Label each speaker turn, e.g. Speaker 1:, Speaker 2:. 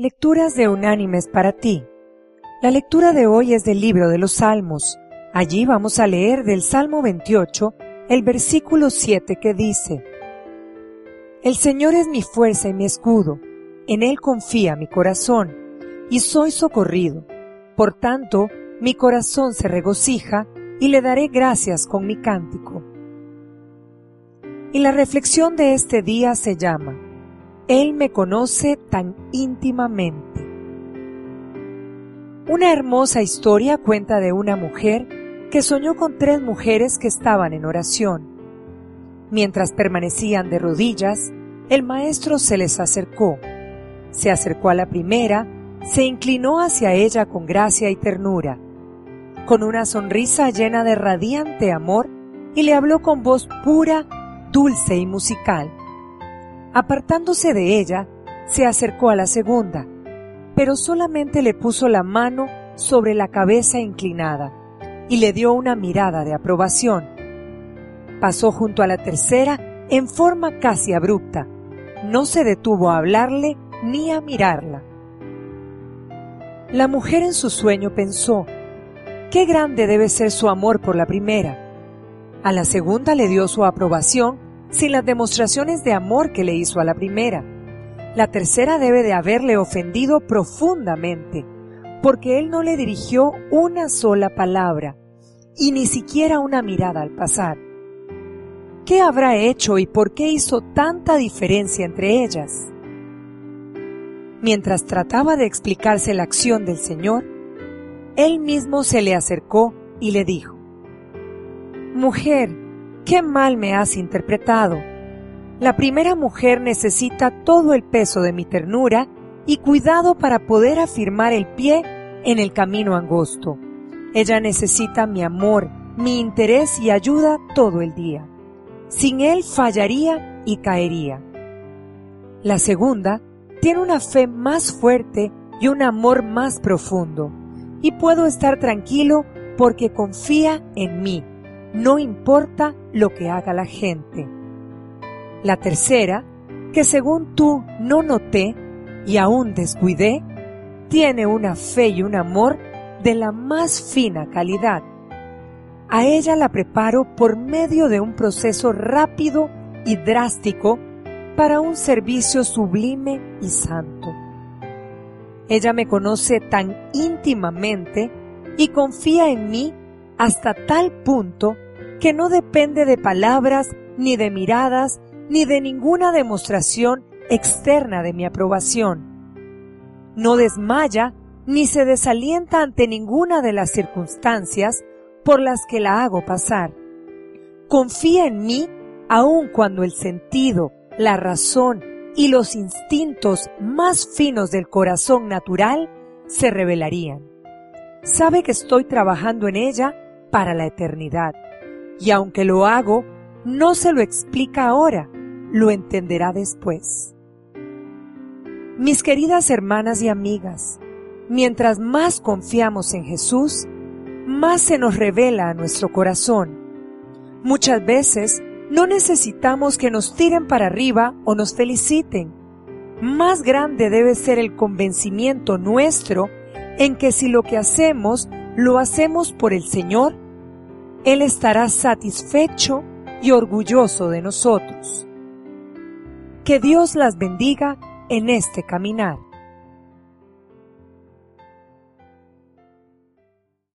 Speaker 1: Lecturas de Unánimes para ti. La lectura de hoy es del libro de los Salmos. Allí vamos a leer del Salmo 28 el versículo 7 que dice, El Señor es mi fuerza y mi escudo, en Él confía mi corazón, y soy socorrido. Por tanto, mi corazón se regocija y le daré gracias con mi cántico. Y la reflexión de este día se llama, él me conoce tan íntimamente. Una hermosa historia cuenta de una mujer que soñó con tres mujeres que estaban en oración. Mientras permanecían de rodillas, el maestro se les acercó. Se acercó a la primera, se inclinó hacia ella con gracia y ternura, con una sonrisa llena de radiante amor, y le habló con voz pura, dulce y musical. Apartándose de ella, se acercó a la segunda, pero solamente le puso la mano sobre la cabeza inclinada y le dio una mirada de aprobación. Pasó junto a la tercera en forma casi abrupta. No se detuvo a hablarle ni a mirarla. La mujer en su sueño pensó, qué grande debe ser su amor por la primera. A la segunda le dio su aprobación sin las demostraciones de amor que le hizo a la primera. La tercera debe de haberle ofendido profundamente, porque él no le dirigió una sola palabra y ni siquiera una mirada al pasar. ¿Qué habrá hecho y por qué hizo tanta diferencia entre ellas? Mientras trataba de explicarse la acción del Señor, él mismo se le acercó y le dijo, Mujer, qué mal me has interpretado. La primera mujer necesita todo el peso de mi ternura y cuidado para poder afirmar el pie en el camino angosto. Ella necesita mi amor, mi interés y ayuda todo el día. Sin él fallaría y caería. La segunda tiene una fe más fuerte y un amor más profundo, y puedo estar tranquilo porque confía en mí no importa lo que haga la gente. La tercera, que según tú no noté y aún descuidé, tiene una fe y un amor de la más fina calidad. A ella la preparo por medio de un proceso rápido y drástico para un servicio sublime y santo. Ella me conoce tan íntimamente y confía en mí hasta tal punto que no depende de palabras, ni de miradas, ni de ninguna demostración externa de mi aprobación. No desmaya ni se desalienta ante ninguna de las circunstancias por las que la hago pasar. Confía en mí aun cuando el sentido, la razón y los instintos más finos del corazón natural se revelarían. Sabe que estoy trabajando en ella para la eternidad. Y aunque lo hago, no se lo explica ahora, lo entenderá después. Mis queridas hermanas y amigas, mientras más confiamos en Jesús, más se nos revela a nuestro corazón. Muchas veces no necesitamos que nos tiren para arriba o nos feliciten. Más grande debe ser el convencimiento nuestro en que si lo que hacemos lo hacemos por el Señor, Él estará satisfecho y orgulloso de nosotros. Que Dios las bendiga en este caminar.